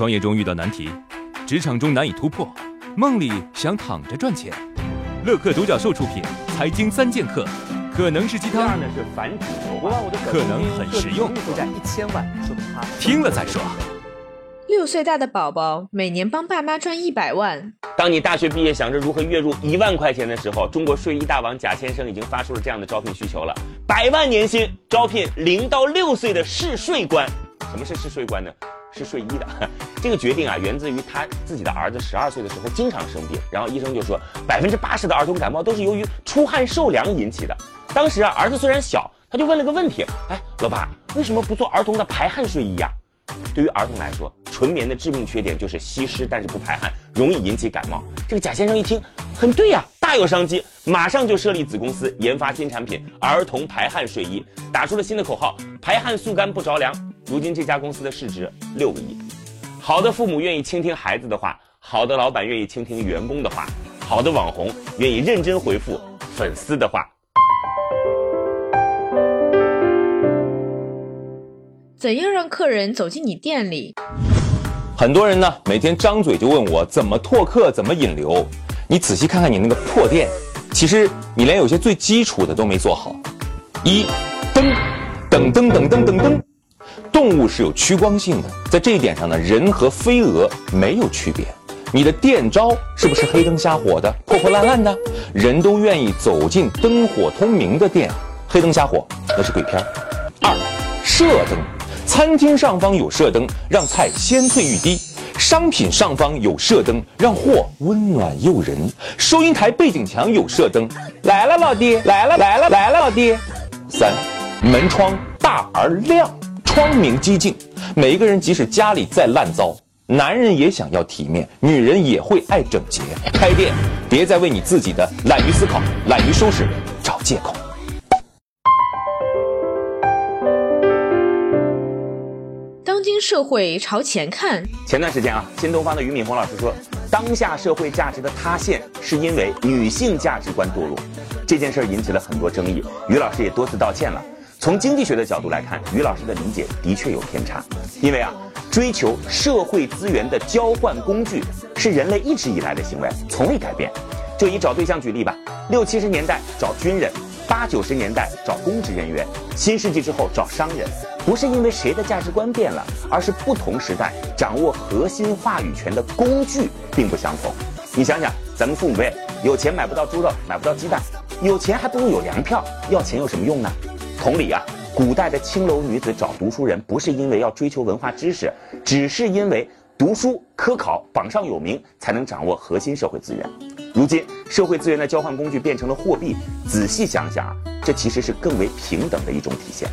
创业中遇到难题，职场中难以突破，梦里想躺着赚钱。乐客独角兽出品，财经三剑客，可能是鸡汤，呢是反指流可能很实用，负债一千万，说明他听了再说。六岁大的宝宝每年帮爸妈赚一百万，当你大学毕业想着如何月入一万块钱的时候，中国睡衣大王贾先生已经发出了这样的招聘需求了：百万年薪招聘零到六岁的试睡官。什么是试睡官呢？是睡衣的。这个决定啊，源自于他自己的儿子十二岁的时候经常生病，然后医生就说百分之八十的儿童感冒都是由于出汗受凉引起的。当时啊，儿子虽然小，他就问了个问题：哎，老爸，为什么不做儿童的排汗睡衣呀？对于儿童来说，纯棉的致命缺点就是吸湿，但是不排汗，容易引起感冒。这个贾先生一听，很对呀，大有商机，马上就设立子公司，研发新产品——儿童排汗睡衣，打出了新的口号：排汗速干不着凉。如今这家公司的市值六个亿。好的父母愿意倾听孩子的话，好的老板愿意倾听员工的话，好的网红愿意认真回复粉丝的话。怎样让客人走进你店里？很多人呢，每天张嘴就问我怎么拓客，怎么引流。你仔细看看你那个破店，其实你连有些最基础的都没做好。一，噔，噔噔噔噔噔噔，动物是有趋光性的，在这一点上呢，人和飞蛾没有区别。你的店招是不是黑灯瞎火的、破破烂烂的？人都愿意走进灯火通明的店，黑灯瞎火那是鬼片。二，射灯。餐厅上方有射灯，让菜鲜脆欲滴；商品上方有射灯，让货温暖诱人。收银台背景墙有射灯，来了老弟，来了来了来了老弟。三，门窗大而亮，光明激进。每一个人即使家里再烂糟，男人也想要体面，女人也会爱整洁。开店，别再为你自己的懒于思考、懒于收拾找借口。当今社会朝前看。前段时间啊，新东方的俞敏洪老师说，当下社会价值的塌陷是因为女性价值观堕落。这件事引起了很多争议，俞老师也多次道歉了。从经济学的角度来看，俞老师的理解的确有偏差。因为啊，追求社会资源的交换工具是人类一直以来的行为，从未改变。就以找对象举例吧，六七十年代找军人。八九十年代找公职人员，新世纪之后找商人，不是因为谁的价值观变了，而是不同时代掌握核心话语权的工具并不相同。你想想，咱们父母辈有钱买不到猪肉，买不到鸡蛋，有钱还不如有粮票，要钱有什么用呢？同理啊，古代的青楼女子找读书人，不是因为要追求文化知识，只是因为读书科考榜上有名，才能掌握核心社会资源。如今，社会资源的交换工具变成了货币。仔细想想啊，这其实是更为平等的一种体现。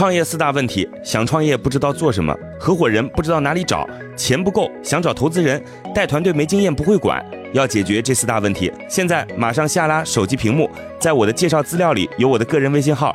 创业四大问题：想创业不知道做什么，合伙人不知道哪里找，钱不够想找投资人，带团队没经验不会管。要解决这四大问题，现在马上下拉手机屏幕，在我的介绍资料里有我的个人微信号，